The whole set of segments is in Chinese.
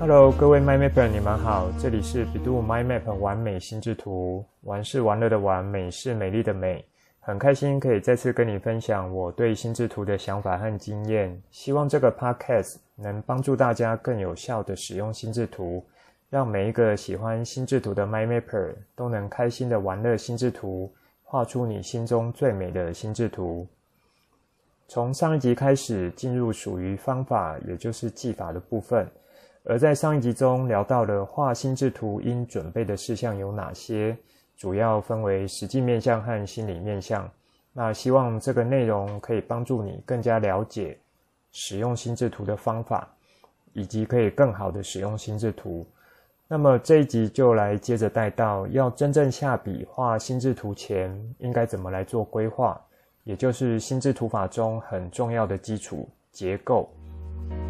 Hello，各位 MyMapper，你们好，这里是 Bidu MyMap 完美心智图，玩是玩乐的玩，美是美丽的美，很开心可以再次跟你分享我对心智图的想法和经验，希望这个 Podcast 能帮助大家更有效地使用心智图，让每一个喜欢心智图的 MyMapper 都能开心的玩乐心智图，画出你心中最美的心智图。从上一集开始进入属于方法，也就是技法的部分。而在上一集中聊到了画心智图应准备的事项有哪些，主要分为实际面向和心理面向。那希望这个内容可以帮助你更加了解使用心智图的方法，以及可以更好的使用心智图。那么这一集就来接着带到要真正下笔画心智图前，应该怎么来做规划，也就是心智图法中很重要的基础结构。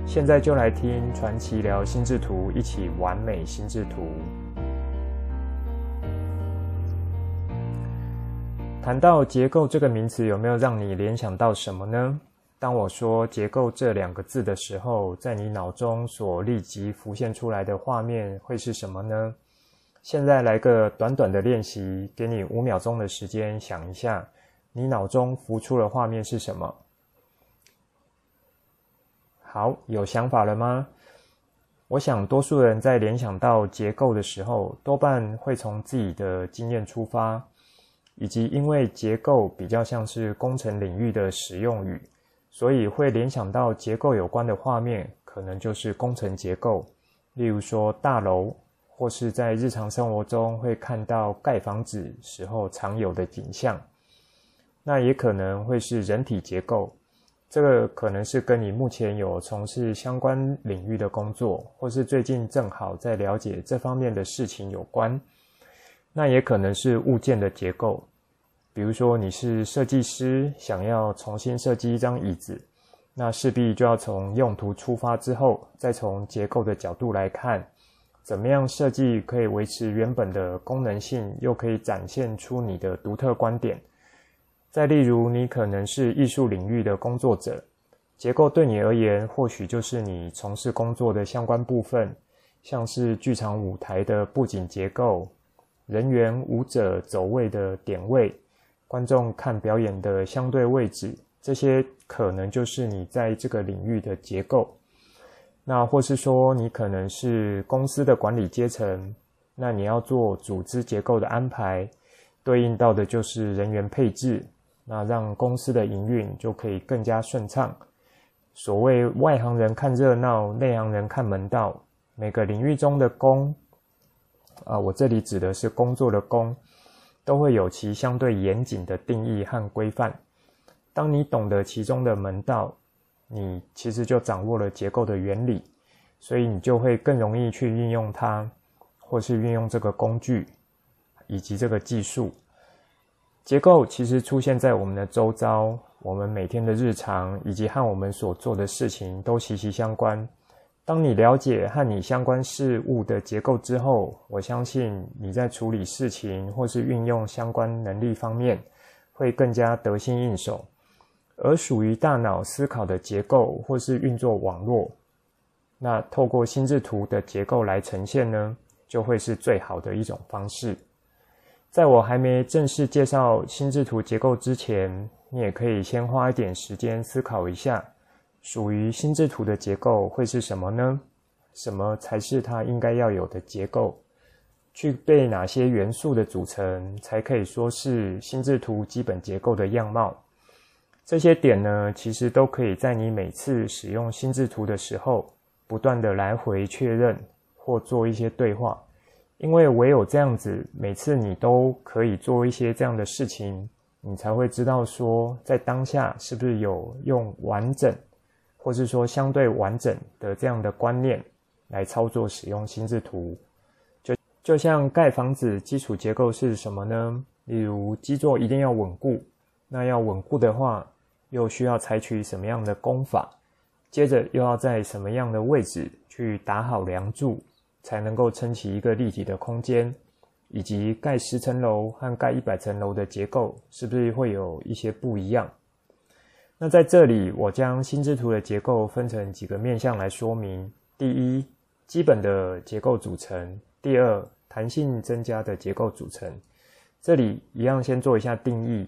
现在就来听传奇聊心智图，一起完美心智图。谈到结构这个名词，有没有让你联想到什么呢？当我说结构这两个字的时候，在你脑中所立即浮现出来的画面会是什么呢？现在来个短短的练习，给你五秒钟的时间想一下，你脑中浮出的画面是什么？好，有想法了吗？我想多数人在联想到结构的时候，多半会从自己的经验出发，以及因为结构比较像是工程领域的使用语，所以会联想到结构有关的画面，可能就是工程结构，例如说大楼，或是在日常生活中会看到盖房子时候常有的景象。那也可能会是人体结构。这个可能是跟你目前有从事相关领域的工作，或是最近正好在了解这方面的事情有关。那也可能是物件的结构，比如说你是设计师，想要重新设计一张椅子，那势必就要从用途出发之后，再从结构的角度来看，怎么样设计可以维持原本的功能性，又可以展现出你的独特观点。再例如，你可能是艺术领域的工作者，结构对你而言，或许就是你从事工作的相关部分，像是剧场舞台的布景结构、人员舞者走位的点位、观众看表演的相对位置，这些可能就是你在这个领域的结构。那或是说，你可能是公司的管理阶层，那你要做组织结构的安排，对应到的就是人员配置。那让公司的营运就可以更加顺畅。所谓外行人看热闹，内行人看门道。每个领域中的工，啊，我这里指的是工作的工，都会有其相对严谨的定义和规范。当你懂得其中的门道，你其实就掌握了结构的原理，所以你就会更容易去运用它，或是运用这个工具，以及这个技术。结构其实出现在我们的周遭，我们每天的日常以及和我们所做的事情都息息相关。当你了解和你相关事物的结构之后，我相信你在处理事情或是运用相关能力方面会更加得心应手。而属于大脑思考的结构或是运作网络，那透过心智图的结构来呈现呢，就会是最好的一种方式。在我还没正式介绍心智图结构之前，你也可以先花一点时间思考一下，属于心智图的结构会是什么呢？什么才是它应该要有的结构？具备哪些元素的组成，才可以说是心智图基本结构的样貌？这些点呢，其实都可以在你每次使用心智图的时候，不断的来回确认或做一些对话。因为唯有这样子，每次你都可以做一些这样的事情，你才会知道说，在当下是不是有用完整，或是说相对完整的这样的观念来操作使用心智图。就就像盖房子，基础结构是什么呢？例如基座一定要稳固，那要稳固的话，又需要采取什么样的功法？接着又要在什么样的位置去打好梁柱？才能够撑起一个立体的空间，以及盖十层楼和盖一百层楼的结构，是不是会有一些不一样？那在这里，我将心智图的结构分成几个面向来说明。第一，基本的结构组成，第二，弹性增加的结构组成。这里一样先做一下定义。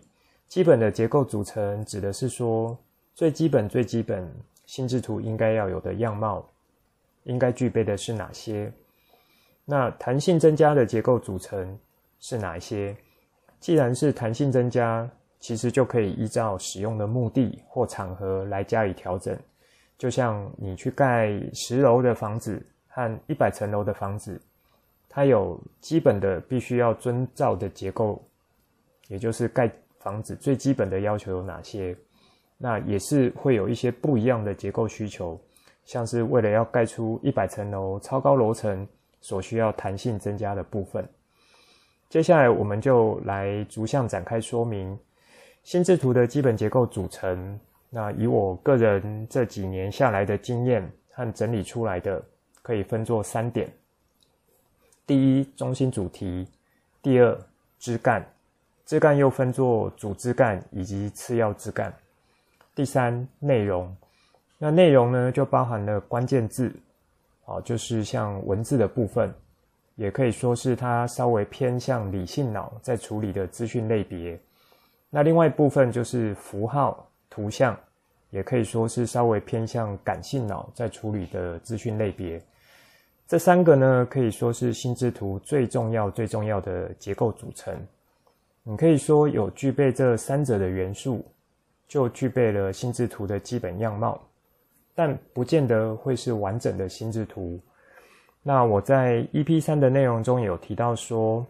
基本的结构组成指的是说，最基本、最基本心智图应该要有的样貌，应该具备的是哪些？那弹性增加的结构组成是哪一些？既然是弹性增加，其实就可以依照使用的目的或场合来加以调整。就像你去盖十楼的房子和一百层楼的房子，它有基本的必须要遵照的结构，也就是盖房子最基本的要求有哪些？那也是会有一些不一样的结构需求，像是为了要盖出一百层楼超高楼层所需要弹性增加的部分。接下来我们就来逐项展开说明。心智图的基本结构组成，那以我个人这几年下来的经验和整理出来的，可以分作三点：第一，中心主题；第二，枝干；枝干又分作主枝干以及次要枝干；第三，内容。那内容呢，就包含了关键字，哦，就是像文字的部分，也可以说是它稍微偏向理性脑在处理的资讯类别。那另外一部分就是符号、图像，也可以说是稍微偏向感性脑在处理的资讯类别。这三个呢，可以说是心智图最重要、最重要的结构组成。你可以说有具备这三者的元素，就具备了心智图的基本样貌，但不见得会是完整的心智图。那我在 EP 三的内容中有提到说，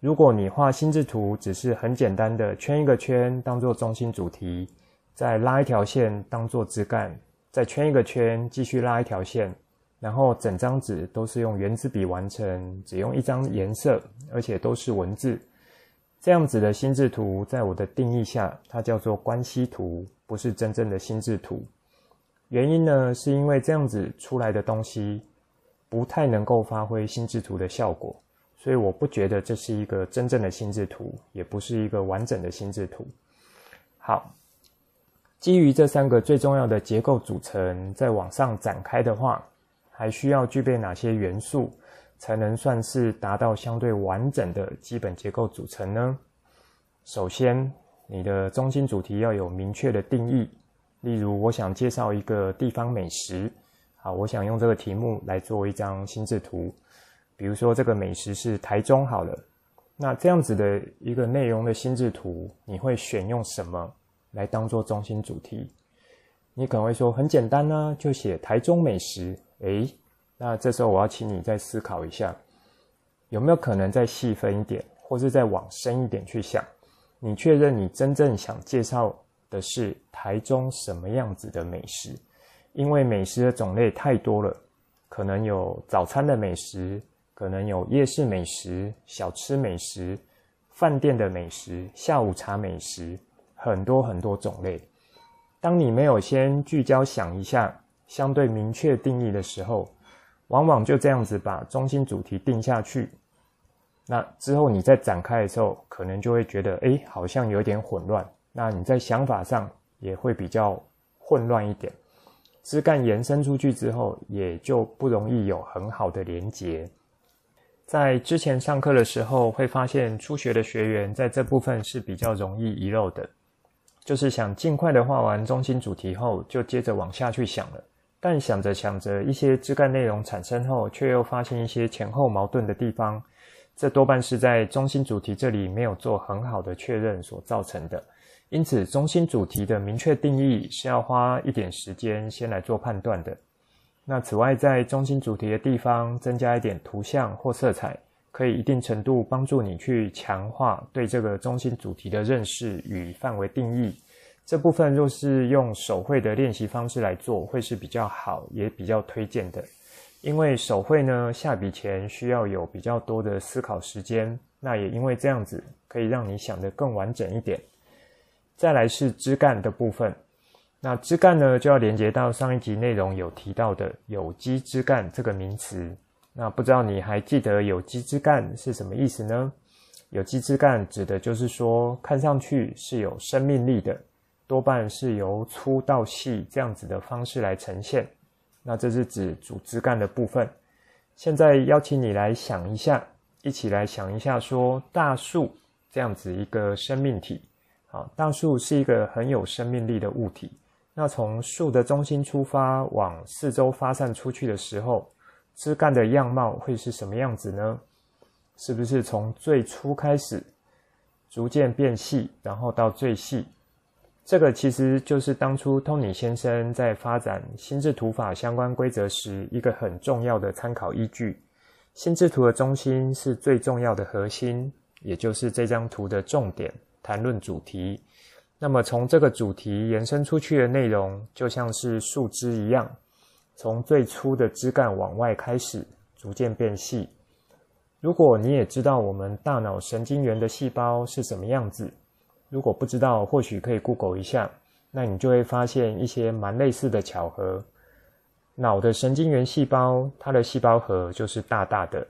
如果你画心智图只是很简单的圈一个圈当做中心主题，再拉一条线当做枝干，再圈一个圈继续拉一条线，然后整张纸都是用原子笔完成，只用一张颜色，而且都是文字，这样子的心智图，在我的定义下，它叫做关系图，不是真正的心智图。原因呢，是因为这样子出来的东西不太能够发挥心智图的效果。所以我不觉得这是一个真正的心智图，也不是一个完整的心智图。好，基于这三个最重要的结构组成，再往上展开的话，还需要具备哪些元素，才能算是达到相对完整的基本结构组成呢？首先，你的中心主题要有明确的定义。例如，我想介绍一个地方美食，好，我想用这个题目来做一张心智图。比如说这个美食是台中好了，那这样子的一个内容的心智图，你会选用什么来当做中心主题？你可能会说很简单呢，就写台中美食。诶，那这时候我要请你再思考一下，有没有可能再细分一点，或是再往深一点去想？你确认你真正想介绍的是台中什么样子的美食？因为美食的种类太多了，可能有早餐的美食。可能有夜市美食、小吃美食、饭店的美食、下午茶美食，很多很多种类。当你没有先聚焦想一下，相对明确定义的时候，往往就这样子把中心主题定下去。那之后你再展开的时候，可能就会觉得，诶，好像有点混乱。那你在想法上也会比较混乱一点。枝干延伸出去之后，也就不容易有很好的连结。在之前上课的时候，会发现初学的学员在这部分是比较容易遗漏的，就是想尽快的画完中心主题后，就接着往下去想了。但想着想着，一些枝干内容产生后，却又发现一些前后矛盾的地方，这多半是在中心主题这里没有做很好的确认所造成的。因此，中心主题的明确定义是要花一点时间先来做判断的。那此外，在中心主题的地方增加一点图像或色彩，可以一定程度帮助你去强化对这个中心主题的认识与范围定义。这部分若是用手绘的练习方式来做，会是比较好，也比较推荐的。因为手绘呢，下笔前需要有比较多的思考时间，那也因为这样子，可以让你想得更完整一点。再来是枝干的部分。那枝干呢，就要连接到上一集内容有提到的有机枝干这个名词。那不知道你还记得有机枝干是什么意思呢？有机枝干指的就是说，看上去是有生命力的，多半是由粗到细这样子的方式来呈现。那这是指主枝干的部分。现在邀请你来想一下，一起来想一下，说大树这样子一个生命体，好，大树是一个很有生命力的物体。那从树的中心出发，往四周发散出去的时候，枝干的样貌会是什么样子呢？是不是从最初开始，逐渐变细，然后到最细？这个其实就是当初托尼先生在发展心智图法相关规则时一个很重要的参考依据。心智图的中心是最重要的核心，也就是这张图的重点谈论主题。那么从这个主题延伸出去的内容，就像是树枝一样，从最初的枝干往外开始，逐渐变细。如果你也知道我们大脑神经元的细胞是什么样子。如果不知道，或许可以 Google 一下，那你就会发现一些蛮类似的巧合。脑的神经元细胞，它的细胞核就是大大的，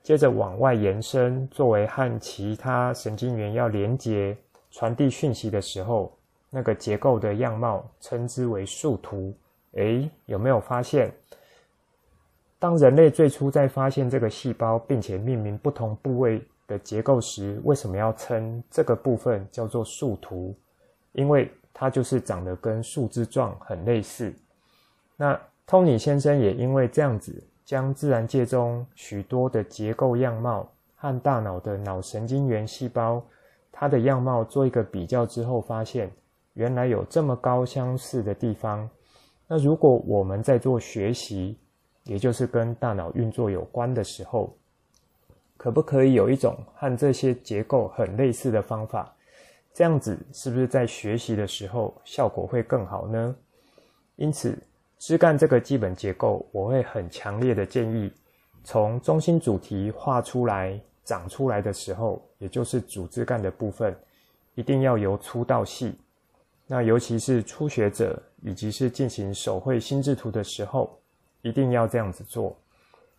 接着往外延伸，作为和其他神经元要连接、传递讯息的时候，那个结构的样貌，称之为树图。诶，有没有发现？当人类最初在发现这个细胞，并且命名不同部位的结构时，为什么要称这个部分叫做树图？因为它就是长得跟树枝状很类似。那托尼先生也因为这样子，将自然界中许多的结构样貌和大脑的脑神经元细胞它的样貌做一个比较之后，发现原来有这么高相似的地方。那如果我们在做学习，也就是跟大脑运作有关的时候，可不可以有一种和这些结构很类似的方法？这样子是不是在学习的时候效果会更好呢？因此，枝干这个基本结构，我会很强烈的建议，从中心主题画出来、长出来的时候，也就是主枝干的部分，一定要由粗到细。那尤其是初学者以及是进行手绘心智图的时候，一定要这样子做。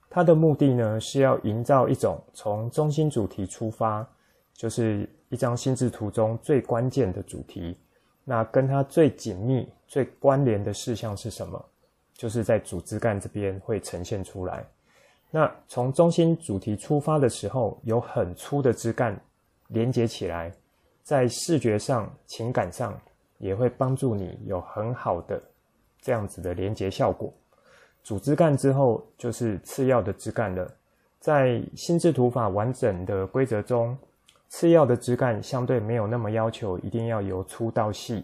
它的目的呢，是要营造一种从中心主题出发，就是一张心智图中最关键的主题。那跟它最紧密、最关联的事项是什么？就是在主枝干这边会呈现出来。那从中心主题出发的时候，有很粗的枝干连接起来，在视觉上、情感上也会帮助你有很好的这样子的连接效果。主枝干之后就是次要的枝干了。在心智图法完整的规则中，次要的枝干相对没有那么要求一定要由粗到细，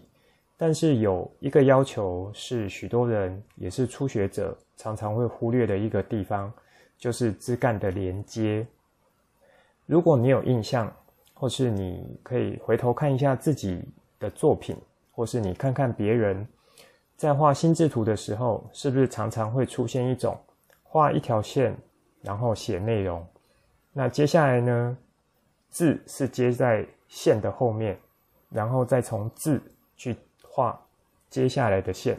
但是有一个要求是许多人也是初学者常常会忽略的一个地方，就是枝干的连接。如果你有印象，或是你可以回头看一下自己的作品，或是你看看别人。在画心智图的时候，是不是常常会出现一种画一条线，然后写内容？那接下来呢，字是接在线的后面，然后再从字去画接下来的线。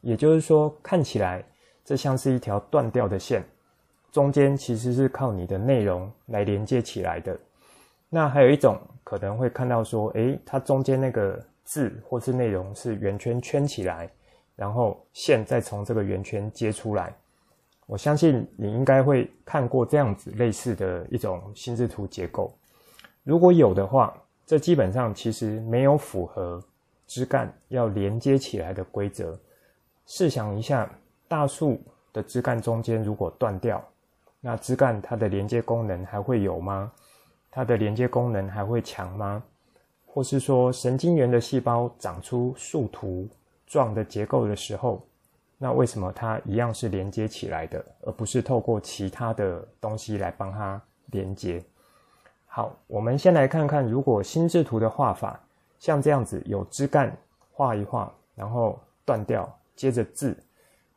也就是说，看起来这像是一条断掉的线，中间其实是靠你的内容来连接起来的。那还有一种可能会看到说，诶，它中间那个。字或是内容是圆圈圈起来，然后线再从这个圆圈接出来。我相信你应该会看过这样子类似的一种心智图结构。如果有的话，这基本上其实没有符合枝干要连接起来的规则。试想一下，大树的枝干中间如果断掉，那枝干它的连接功能还会有吗？它的连接功能还会强吗？或是说，神经元的细胞长出树图状的结构的时候，那为什么它一样是连接起来的，而不是透过其他的东西来帮它连接？好，我们先来看看，如果心智图的画法像这样子，有枝干画一画，然后断掉，接着字，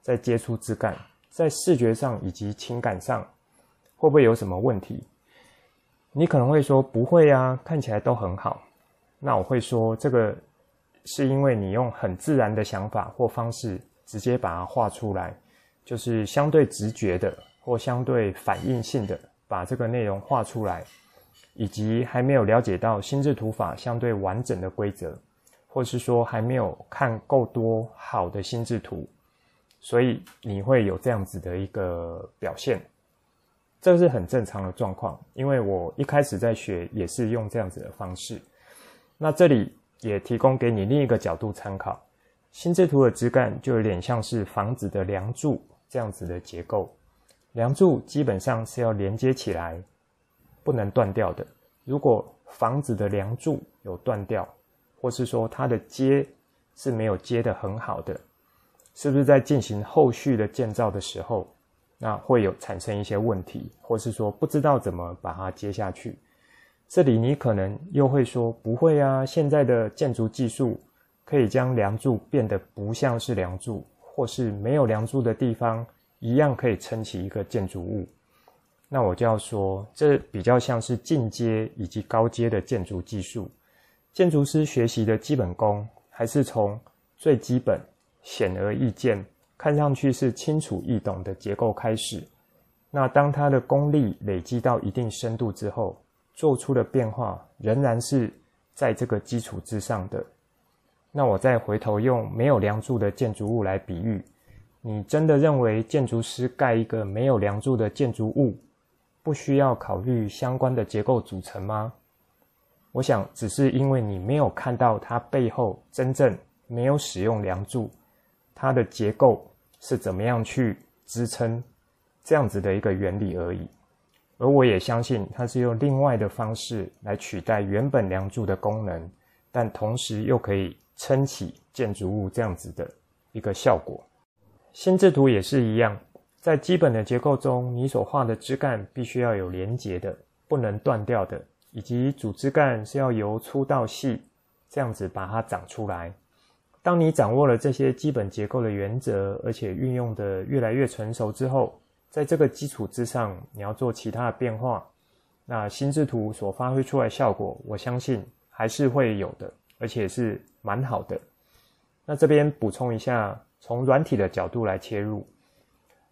在接触枝干，在视觉上以及情感上，会不会有什么问题？你可能会说不会啊，看起来都很好。那我会说，这个是因为你用很自然的想法或方式直接把它画出来，就是相对直觉的或相对反应性的把这个内容画出来，以及还没有了解到心智图法相对完整的规则，或是说还没有看够多好的心智图，所以你会有这样子的一个表现，这是很正常的状况。因为我一开始在学也是用这样子的方式。那这里也提供给你另一个角度参考，心智图的枝干就有点像是房子的梁柱这样子的结构，梁柱基本上是要连接起来，不能断掉的。如果房子的梁柱有断掉，或是说它的接是没有接得很好的。是不是在进行后续的建造的时候，那会有产生一些问题，或是说不知道怎么把它接下去？这里你可能又会说不会啊，现在的建筑技术可以将梁柱变得不像是梁柱，或是没有梁柱的地方一样可以撑起一个建筑物。那我就要说，这比较像是进阶以及高阶的建筑技术。建筑师学习的基本功还是从最基本。显而易见，看上去是清楚易懂的结构开始。那当它的功力累积到一定深度之后，做出的变化仍然是在这个基础之上的。那我再回头用没有梁柱的建筑物来比喻，你真的认为建筑师盖一个没有梁柱的建筑物，不需要考虑相关的结构组成吗？我想，只是因为你没有看到它背后真正没有使用梁柱。它的结构是怎么样去支撑这样子的一个原理而已，而我也相信它是用另外的方式来取代原本梁柱的功能，但同时又可以撑起建筑物这样子的一个效果。心智图也是一样，在基本的结构中，你所画的枝干必须要有连结的，不能断掉的，以及主枝干是要由粗到细这样子把它长出来。当你掌握了这些基本结构的原则，而且运用得越来越成熟之后，在这个基础之上，你要做其他的变化，那心智图所发挥出来的效果，我相信还是会有的，而且是蛮好的。那这边补充一下，从软体的角度来切入，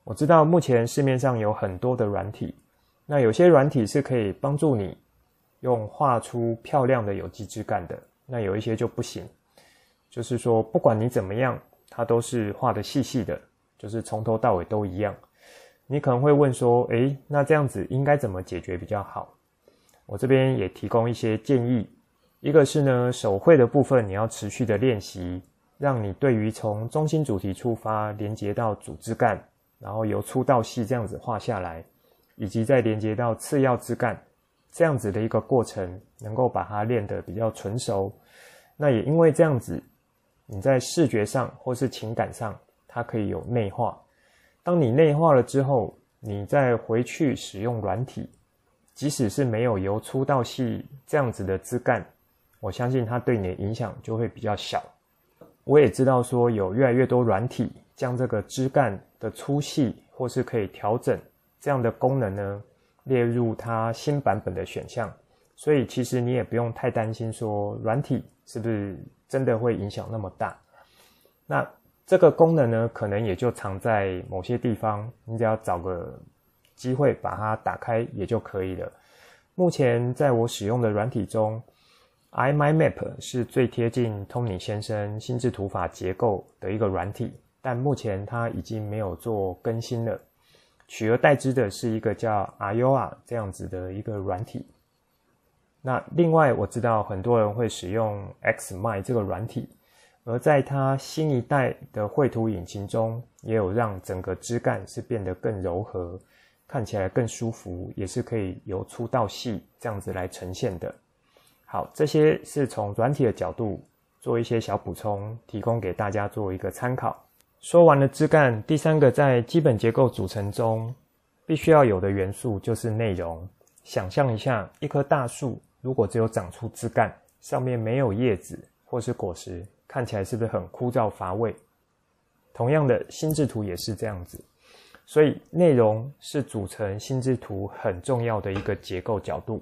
我知道目前市面上有很多的软体，那有些软体是可以帮助你用画出漂亮的有机质感的，那有一些就不行。就是说，不管你怎么样，它都是画的细细的，就是从头到尾都一样。你可能会问说，诶，那这样子应该怎么解决比较好？我这边也提供一些建议。一个是呢，手绘的部分你要持续的练习，让你对于从中心主题出发，连接到主枝干，然后由粗到细这样子画下来，以及再连接到次要枝干，这样子的一个过程，能够把它练得比较纯熟。那也因为这样子。你在视觉上或是情感上，它可以有内化。当你内化了之后，你再回去使用软体，即使是没有由粗到细这样子的枝干，我相信它对你的影响就会比较小。我也知道说有越来越多软体将这个枝干的粗细或是可以调整这样的功能呢，列入它新版本的选项。所以其实你也不用太担心说软体是不是真的会影响那么大。那这个功能呢，可能也就藏在某些地方，你只要找个机会把它打开也就可以了。目前在我使用的软体中，iMindMap 是最贴近 Tony 先生心智图法结构的一个软体，但目前它已经没有做更新了，取而代之的是一个叫 Ayoa 这样子的一个软体。那另外我知道很多人会使用 XMI 这个软体，而在它新一代的绘图引擎中，也有让整个枝干是变得更柔和，看起来更舒服，也是可以由粗到细这样子来呈现的。好，这些是从软体的角度做一些小补充，提供给大家做一个参考。说完了枝干，第三个在基本结构组成中必须要有的元素就是内容。想象一下一棵大树。如果只有长出枝干，上面没有叶子或是果实，看起来是不是很枯燥乏味？同样的，心智图也是这样子。所以，内容是组成心智图很重要的一个结构角度。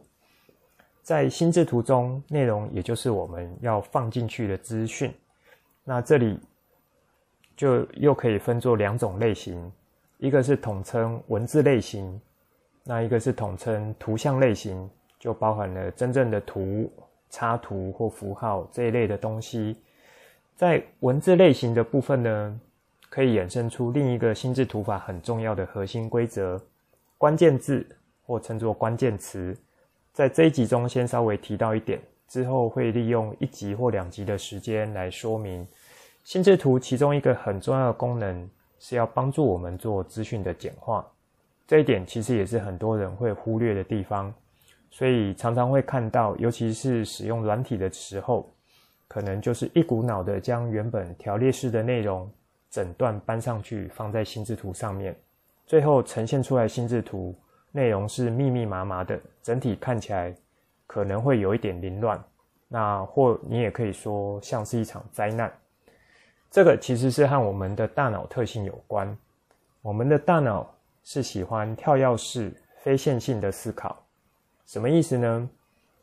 在心智图中，内容也就是我们要放进去的资讯。那这里就又可以分作两种类型，一个是统称文字类型，那一个是统称图像类型。就包含了真正的图、插图或符号这一类的东西。在文字类型的部分呢，可以衍生出另一个心智图法很重要的核心规则——关键字或称作关键词。在这一集中，先稍微提到一点，之后会利用一集或两集的时间来说明。心智图其中一个很重要的功能是要帮助我们做资讯的简化，这一点其实也是很多人会忽略的地方，所以常常会看到，尤其是使用软体的时候，可能就是一股脑的将原本条列式的内容整段搬上去放在心智图上面，最后呈现出来心智图内容是密密麻麻的，整体看起来可能会有一点凌乱，那或你也可以说像是一场灾难。这个其实是和我们的大脑特性有关。我们的大脑是喜欢跳跃式、非线性的思考。什么意思呢？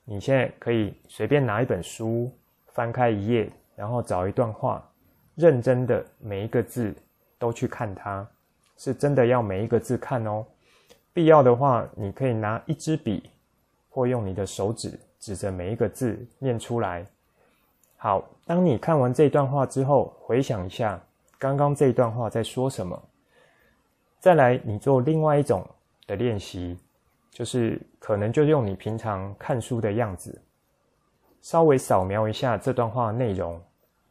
你现在可以随便拿一本书，翻开一页，然后找一段话，认真的每一个字都去看它，是真的要每一个字看哦。必要的话，你可以拿一支笔，或用你的手指指着每一个字念出来。好，当你看完这段话之后，回想一下刚刚这段话在说什么。再来，你做另外一种的练习，就是可能就用你平常看书的样子，稍微扫描一下这段话内容，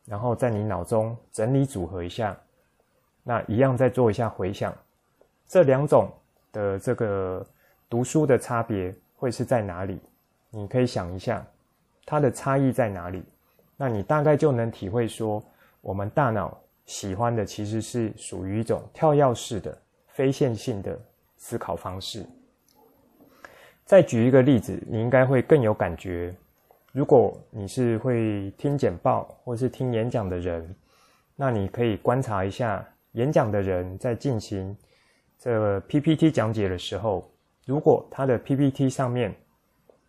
然后在你脑中整理组合一下。那一样再做一下回想，这两种的这个读书的差别会是在哪里？你可以想一下，它的差异在哪里？那你大概就能体会说，我们大脑喜欢的其实是属于一种跳跃式的、非线性的思考方式。再举一个例子，你应该会更有感觉。如果你是会听简报或是听演讲的人，那你可以观察一下演讲的人在进行这 PPT 讲解的时候，如果他的 PPT 上面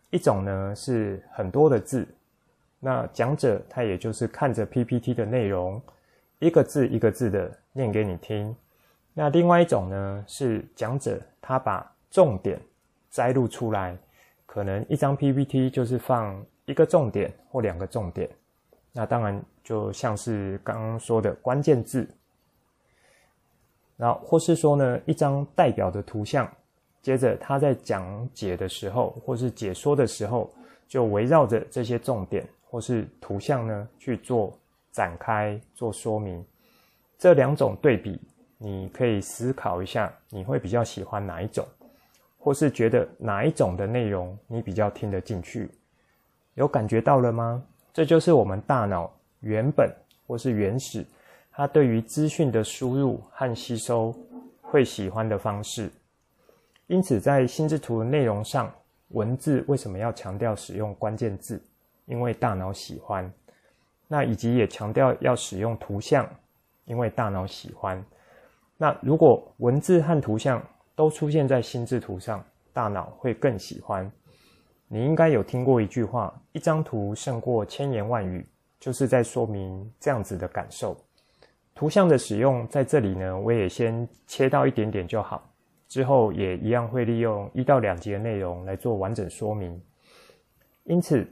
一种呢是很多的字。那讲者他也就是看着 PPT 的内容，一个字一个字的念给你听。那另外一种呢，是讲者他把重点摘录出来，可能一张 PPT 就是放一个重点或两个重点。那当然就像是刚刚说的关键字，然后或是说呢，一张代表的图像，接着他在讲解的时候或是解说的时候，就围绕着这些重点。或是图像呢，去做展开、做说明，这两种对比，你可以思考一下，你会比较喜欢哪一种，或是觉得哪一种的内容你比较听得进去？有感觉到了吗？这就是我们大脑原本或是原始，它对于资讯的输入和吸收会喜欢的方式。因此，在心智图的内容上，文字为什么要强调使用关键字？因为大脑喜欢，那以及也强调要使用图像，因为大脑喜欢。那如果文字和图像都出现在心智图上，大脑会更喜欢。你应该有听过一句话：“一张图胜过千言万语”，就是在说明这样子的感受。图像的使用在这里呢，我也先切到一点点就好，之后也一样会利用一到两集的内容来做完整说明。因此。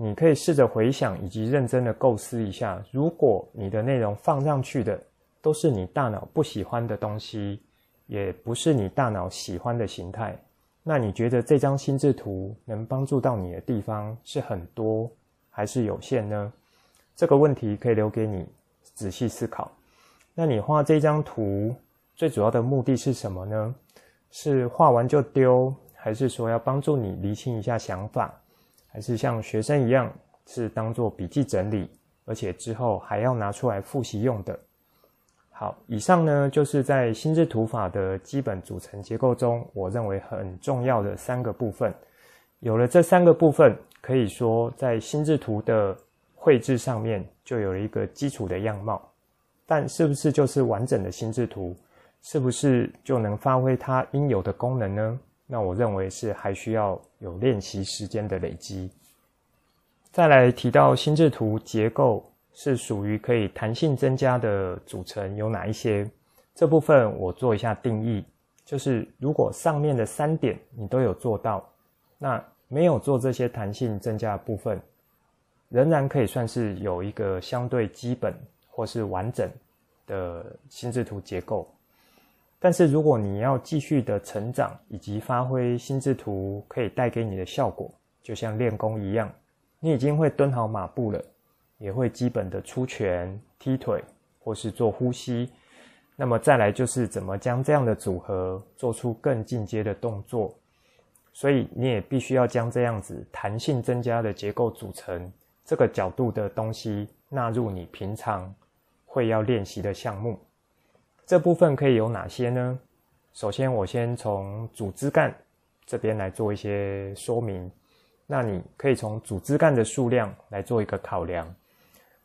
你可以试着回想以及认真的构思一下，如果你的内容放上去的都是你大脑不喜欢的东西，也不是你大脑喜欢的形态，那你觉得这张心智图能帮助到你的地方是很多还是有限呢？这个问题可以留给你仔细思考。那你画这张图最主要的目的是什么呢？是画完就丢，还是说要帮助你厘清一下想法？还是像学生一样，是当做笔记整理，而且之后还要拿出来复习用的。好，以上呢就是在心智图法的基本组成结构中，我认为很重要的三个部分。有了这三个部分，可以说在心智图的绘制上面就有了一个基础的样貌。但是不是就是完整的心智图？是不是就能发挥它应有的功能呢？那我认为是还需要有练习时间的累积。再来提到心智图结构是属于可以弹性增加的组成有哪一些？这部分我做一下定义，就是如果上面的三点你都有做到，那没有做这些弹性增加的部分，仍然可以算是有一个相对基本或是完整的心智图结构。但是如果你要继续的成长以及发挥心智图可以带给你的效果，就像练功一样，你已经会蹲好马步了，也会基本的出拳、踢腿或是做呼吸。那么再来就是怎么将这样的组合做出更进阶的动作。所以你也必须要将这样子弹性增加的结构组成这个角度的东西纳入你平常会要练习的项目。这部分可以有哪些呢？首先，我先从组织干这边来做一些说明。那你可以从组织干的数量来做一个考量。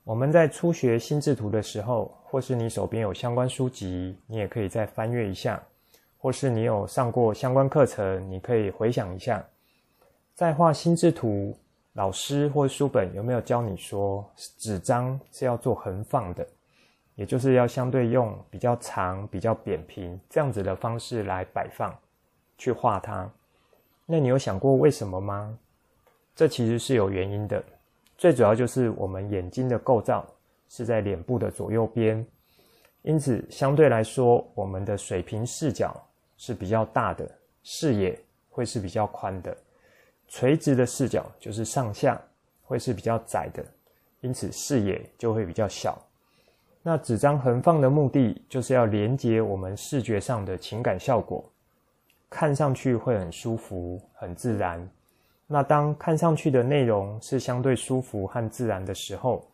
我们在初学心智图的时候，或是你手边有相关书籍，你也可以再翻阅一下；或是你有上过相关课程，你可以回想一下。在画心智图，老师或书本有没有教你说，纸张是要做横放的？也就是要相对用比较长、比较扁平这样子的方式来摆放，去画它。那你有想过为什么吗？这其实是有原因的。最主要就是我们眼睛的构造是在脸部的左右边，因此相对来说，我们的水平视角是比较大的，视野会是比较宽的；垂直的视角就是上下，会是比较窄的，因此视野就会比较小。那纸张横放的目的，就是要连接我们视觉上的情感效果，看上去会很舒服、很自然。那当看上去的内容是相对舒服和自然的时候，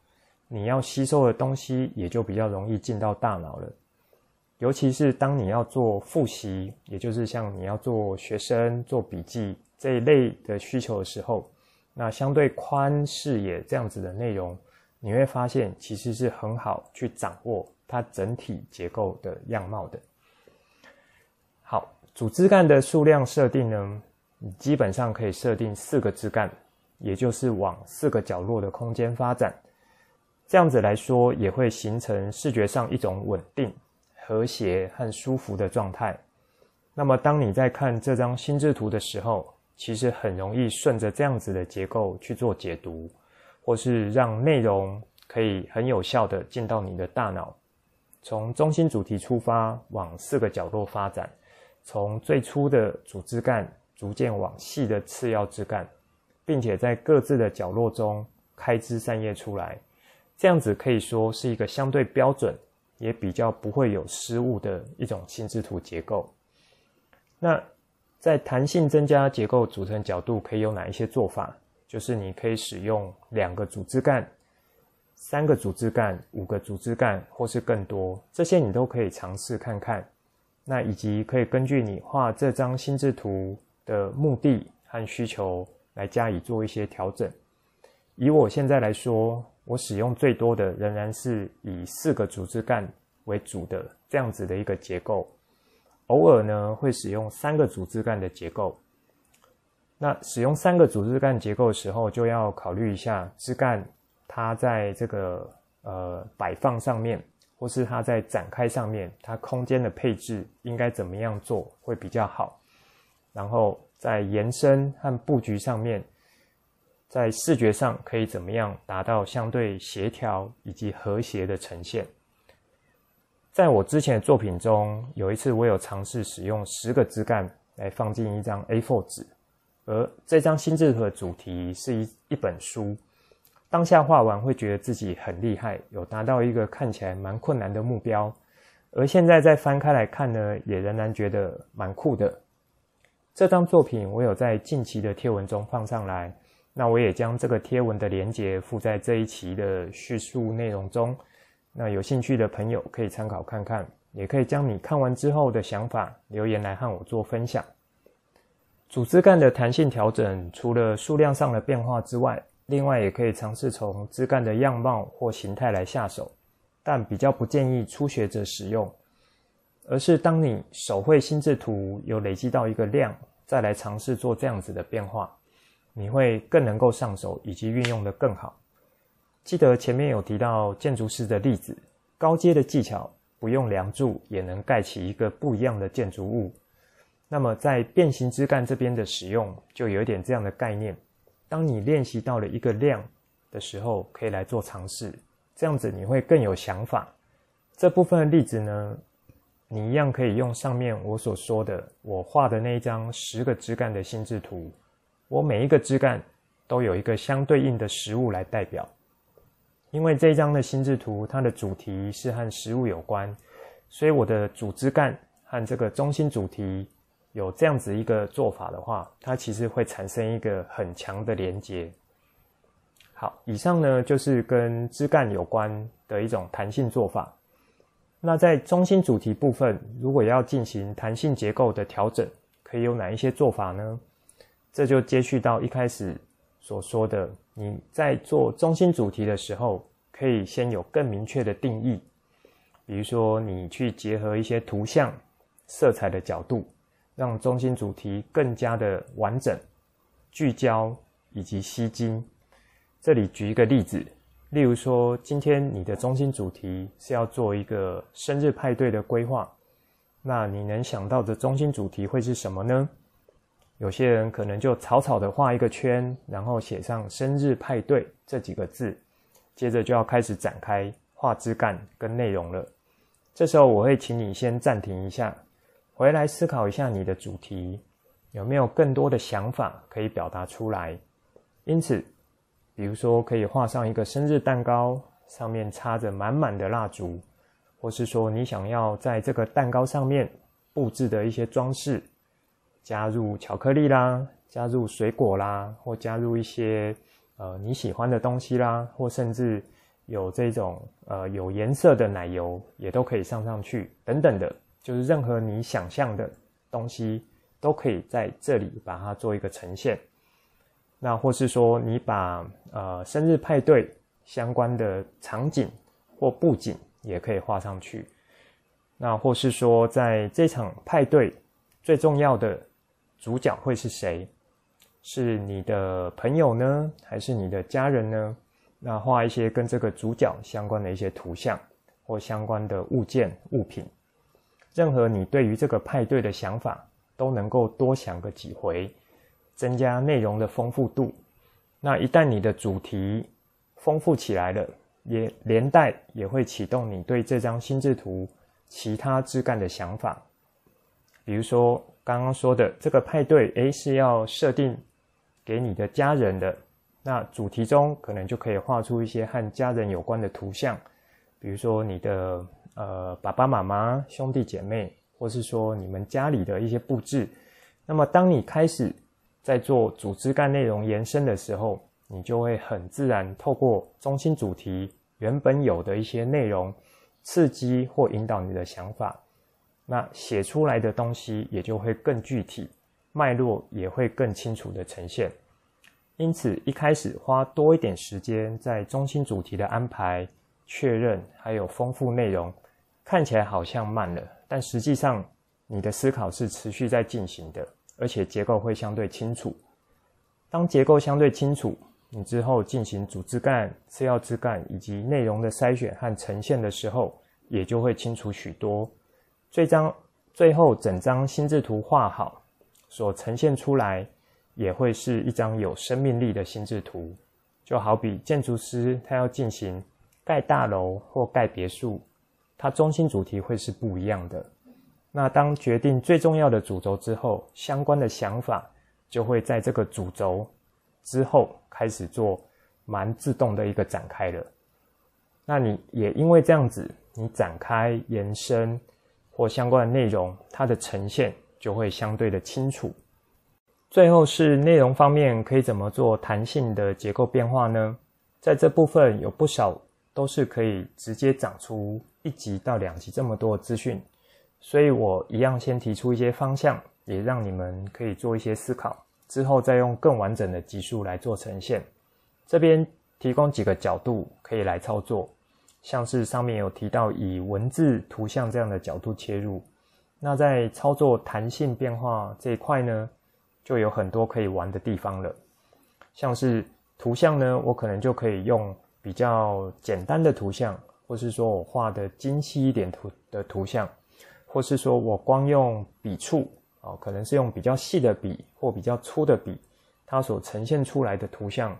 你要吸收的东西也就比较容易进到大脑了。尤其是当你要做复习，也就是像你要做学生做笔记这一类的需求的时候，那相对宽视野这样子的内容。你会发现，其实是很好去掌握它整体结构的样貌的。好，主枝干的数量设定呢，你基本上可以设定四个枝干，也就是往四个角落的空间发展。这样子来说，也会形成视觉上一种稳定、和谐和舒服的状态。那么，当你在看这张心智图的时候，其实很容易顺着这样子的结构去做解读。或是让内容可以很有效的进到你的大脑，从中心主题出发，往四个角落发展，从最初的主枝干逐渐往细的次要枝干，并且在各自的角落中开枝散叶出来，这样子可以说是一个相对标准，也比较不会有失误的一种心智图结构。那在弹性增加结构组成角度可以有哪一些做法？就是你可以使用两个主枝干、三个主枝干、五个主枝干，或是更多，这些你都可以尝试看看。那以及可以根据你画这张心智图的目的和需求来加以做一些调整。以我现在来说，我使用最多的仍然是以四个主枝干为主的这样子的一个结构，偶尔呢会使用三个主枝干的结构。那使用三个主枝干结构的时候，就要考虑一下枝干它在这个呃摆放上面，或是它在展开上面，它空间的配置应该怎么样做会比较好。然后在延伸和布局上面，在视觉上可以怎么样达到相对协调以及和谐的呈现。在我之前的作品中，有一次我有尝试使用十个枝干来放进一张 A4 纸。而这张心智图的主题是一一本书，当下画完会觉得自己很厉害，有达到一个看起来蛮困难的目标。而现在再翻开来看呢，也仍然觉得蛮酷的。这张作品我有在近期的贴文中放上来，那我也将这个贴文的连结附在这一期的叙述内容中。那有兴趣的朋友可以参考看看，也可以将你看完之后的想法留言来和我做分享。主枝干的弹性调整，除了数量上的变化之外，另外也可以尝试从枝干的样貌或形态来下手，但比较不建议初学者使用，而是当你手绘心智图有累积到一个量，再来尝试做这样子的变化，你会更能够上手以及运用得更好。记得前面有提到建筑师的例子，高阶的技巧不用梁柱也能盖起一个不一样的建筑物。那么在变形枝干这边的使用，就有一点这样的概念。当你练习到了一个量的时候，可以来做尝试，这样子你会更有想法，这部分的例子呢，你一样可以用上面我所说的，我画的那一张十个枝干的心智图，我每一个枝干都有一个相对应的食物来代表。因为这一张的心智图，它的主题是和食物有关，所以我的主枝干和这个中心主题有这样子一个做法的话，它其实会产生一个很强的连接。好，以上呢就是跟枝干有关的一种弹性做法。那在中心主题部分，如果要进行弹性结构的调整，可以有哪一些做法呢？这就接续到一开始所说的。你在做中心主题的时候，可以先有更明确的定义，比如说你去结合一些图像、色彩的角度，让中心主题更加的完整、聚焦以及吸睛。这里举一个例子，例如说，今天你的中心主题是要做一个生日派对的规划，那你能想到的中心主题会是什么呢？有些人可能就草草的画一个圈，然后写上“生日派对”这几个字，接着就要开始展开画枝干跟内容了。这时候我会请你先暂停一下，回来思考一下你的主题有没有更多的想法可以表达出来。因此，比如说可以画上一个生日蛋糕，上面插着满满的蜡烛，或是说你想要在这个蛋糕上面布置的一些装饰。加入巧克力啦，加入水果啦，或加入一些呃你喜欢的东西啦，或甚至有这种呃有颜色的奶油也都可以上上去，等等的，就是任何你想象的东西都可以在这里把它做一个呈现。那或是说你把呃生日派对相关的场景或布景也可以画上去。那或是说在这场派对最重要的。主角会是谁？是你的朋友呢，还是你的家人呢？那画一些跟这个主角相关的一些图像或相关的物件物品，任何你对于这个派对的想法都能够多想个几回，增加内容的丰富度。那一旦你的主题丰富起来了，也连带也会启动你对这张心智图其他枝干的想法，比如说。刚刚说的这个派对，诶，是要设定给你的家人的。那主题中可能就可以画出一些和家人有关的图像，比如说你的呃爸爸妈妈、兄弟姐妹，或是说你们家里的一些布置。那么当你开始在做主枝干内容延伸的时候，你就会很自然透过中心主题原本有的一些内容，刺激或引导你的想法。那写出来的东西也就会更具体，脉络也会更清楚的呈现。因此，一开始花多一点时间在中心主题的安排、确认，还有丰富内容，看起来好像慢了，但实际上你的思考是持续在进行的，而且结构会相对清楚。当结构相对清楚，你之后进行主枝干、次要枝干以及内容的筛选和呈现的时候，也就会清楚许多。这张最后整张心智图画好，所呈现出来也会是一张有生命力的心智图。就好比建筑师他要进行盖大楼或盖别墅，他中心主题会是不一样的。那当决定最重要的主轴之后，相关的想法就会在这个主轴之后开始做蛮自动的一个展开了。那你也因为这样子，你展开延伸。或相关的内容，它的呈现就会相对的清楚。最后是内容方面，可以怎么做弹性的结构变化呢？在这部分有不少都是可以直接长出一集到两集这么多资讯，所以我一样先提出一些方向，也让你们可以做一些思考，之后再用更完整的集数来做呈现。这边提供几个角度可以来操作。像是上面有提到以文字、图像这样的角度切入，那在操作弹性变化这一块呢，就有很多可以玩的地方了。像是图像呢，我可能就可以用比较简单的图像，或是说我画的精细一点图的图像，或是说我光用笔触啊，可能是用比较细的笔或比较粗的笔，它所呈现出来的图像，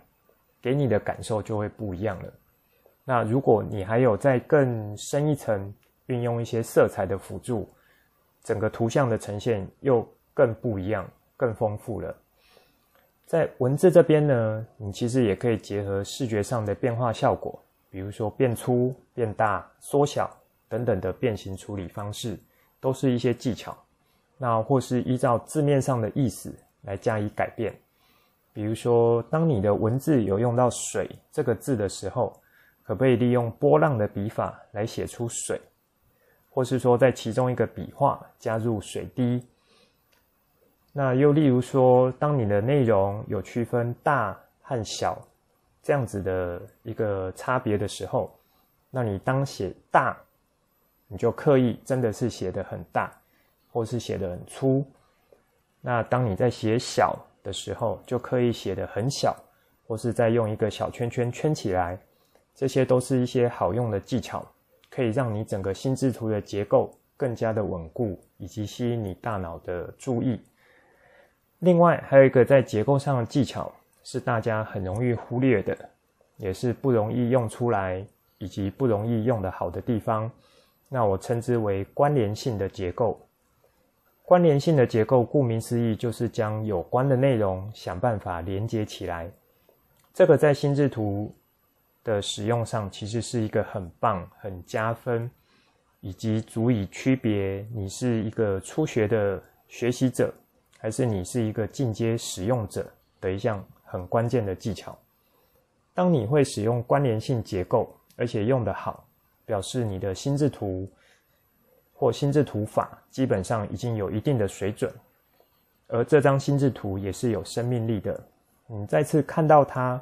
给你的感受就会不一样了。那如果你还有再更深一层运用一些色彩的辅助，整个图像的呈现又更不一样、更丰富了。在文字这边呢，你其实也可以结合视觉上的变化效果，比如说变粗、变大、缩小等等的变形处理方式，都是一些技巧。那或是依照字面上的意思来加以改变，比如说，当你的文字有用到“水”这个字的时候，可不可以利用波浪的笔法来写出水？或是说，在其中一个笔画加入水滴？那又例如说，当你的内容有区分大和小这样子的一个差别的时候，那你当写大，你就刻意真的是写得很大，或是写得很粗。那当你在写小的时候，就刻意写得很小，或是再用一个小圈圈圈起来。这些都是一些好用的技巧，可以让你整个心智图的结构更加的稳固，以及吸引你大脑的注意。另外，还有一个在结构上的技巧是大家很容易忽略的，也是不容易用出来，以及不容易用得好的地方。那我称之为关联性的结构。关联性的结构，顾名思义，就是将有关的内容想办法连接起来。这个在心智图的使用上，其实是一个很棒、很加分，以及足以区别你是一个初学的学习者。还是你是一个进阶使用者的一项很关键的技巧。当你会使用关联性结构，而且用得好，表示你的心智图或心智图法基本上已经有一定的水准，而这张心智图也是有生命力的。你再次看到它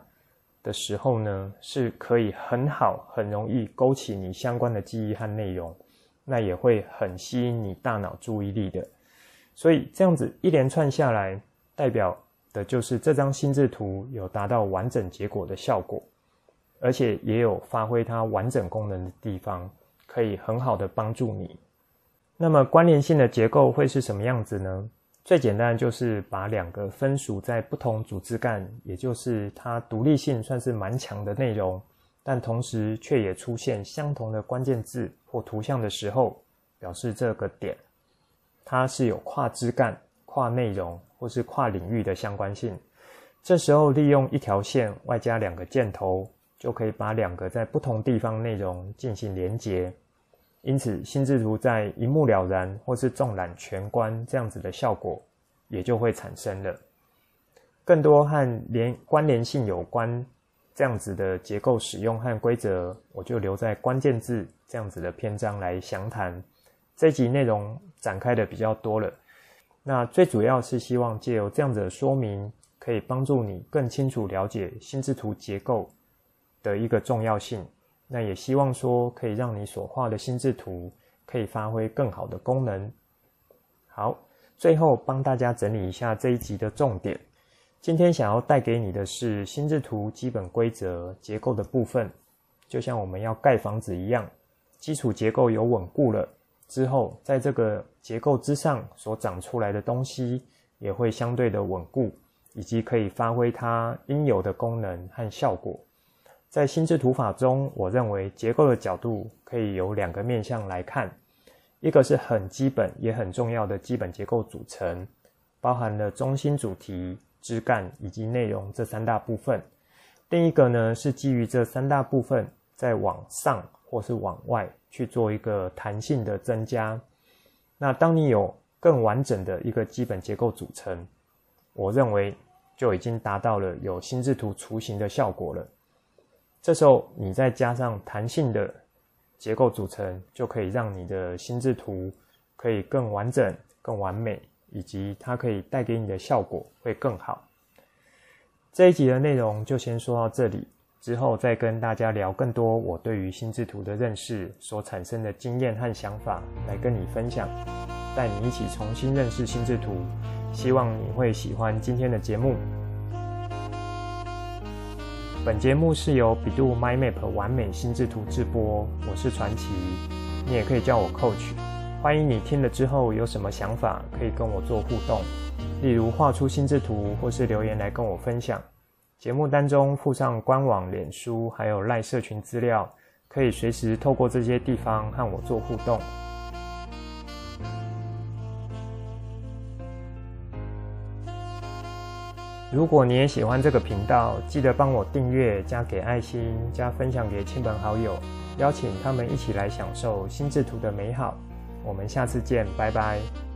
的时候呢，是可以很好、很容易勾起你相关的记忆和内容，那也会很吸引你大脑注意力的。所以这样子一连串下来，代表的就是这张心智图有达到完整结果的效果，而且也有发挥它完整功能的地方，可以很好的帮助你。那么关联性的结构会是什么样子呢？最简单就是把两个分属在不同组织干，也就是它独立性算是蛮强的内容，但同时却也出现相同的关键字或图像的时候，表示这个点。它是有跨枝干、跨内容或是跨领域的相关性。这时候利用一条线外加两个箭头，就可以把两个在不同地方内容进行连结。因此，心智图在一目了然或是纵览全观这样子的效果也就会产生了。更多和连关联性有关这样子的结构使用和规则，我就留在关键字这样子的篇章来详谈。这集内容展开的比较多了，那最主要是希望借由这样子的说明，可以帮助你更清楚了解心智图结构的一个重要性。那也希望说可以让你所画的心智图可以发挥更好的功能。好，最后帮大家整理一下这一集的重点。今天想要带给你的是心智图基本规则结构的部分，就像我们要盖房子一样，基础结构有稳固了。之后，在这个结构之上所长出来的东西也会相对的稳固，以及可以发挥它应有的功能和效果。在心智图法中，我认为结构的角度可以由两个面向来看：一个是很基本也很重要的基本结构组成，包含了中心主题、枝干以及内容这三大部分；另一个呢，是基于这三大部分再往上或是往外。去做一个弹性的增加。那当你有更完整的一个基本结构组成，我认为就已经达到了有心智图雏形的效果了。这时候你再加上弹性的结构组成，就可以让你的心智图可以更完整、更完美，以及它可以带给你的效果会更好。这一集的内容就先说到这里。之后再跟大家聊更多我对于心智图的认识所产生的经验和想法，来跟你分享，带你一起重新认识心智图。希望你会喜欢今天的节目。本节目是由 bEDU MindMap 完美心智图制播，我是传奇，你也可以叫我 Coach。欢迎你听了之后有什么想法，可以跟我做互动，例如画出心智图，或是留言来跟我分享。节目当中附上官网、脸书还有赖社群资料，可以随时透过这些地方和我做互动。如果你也喜欢这个频道，记得帮我订阅、加给爱心、加分享给亲朋好友，邀请他们一起来享受心智图的美好。我们下次见，拜拜。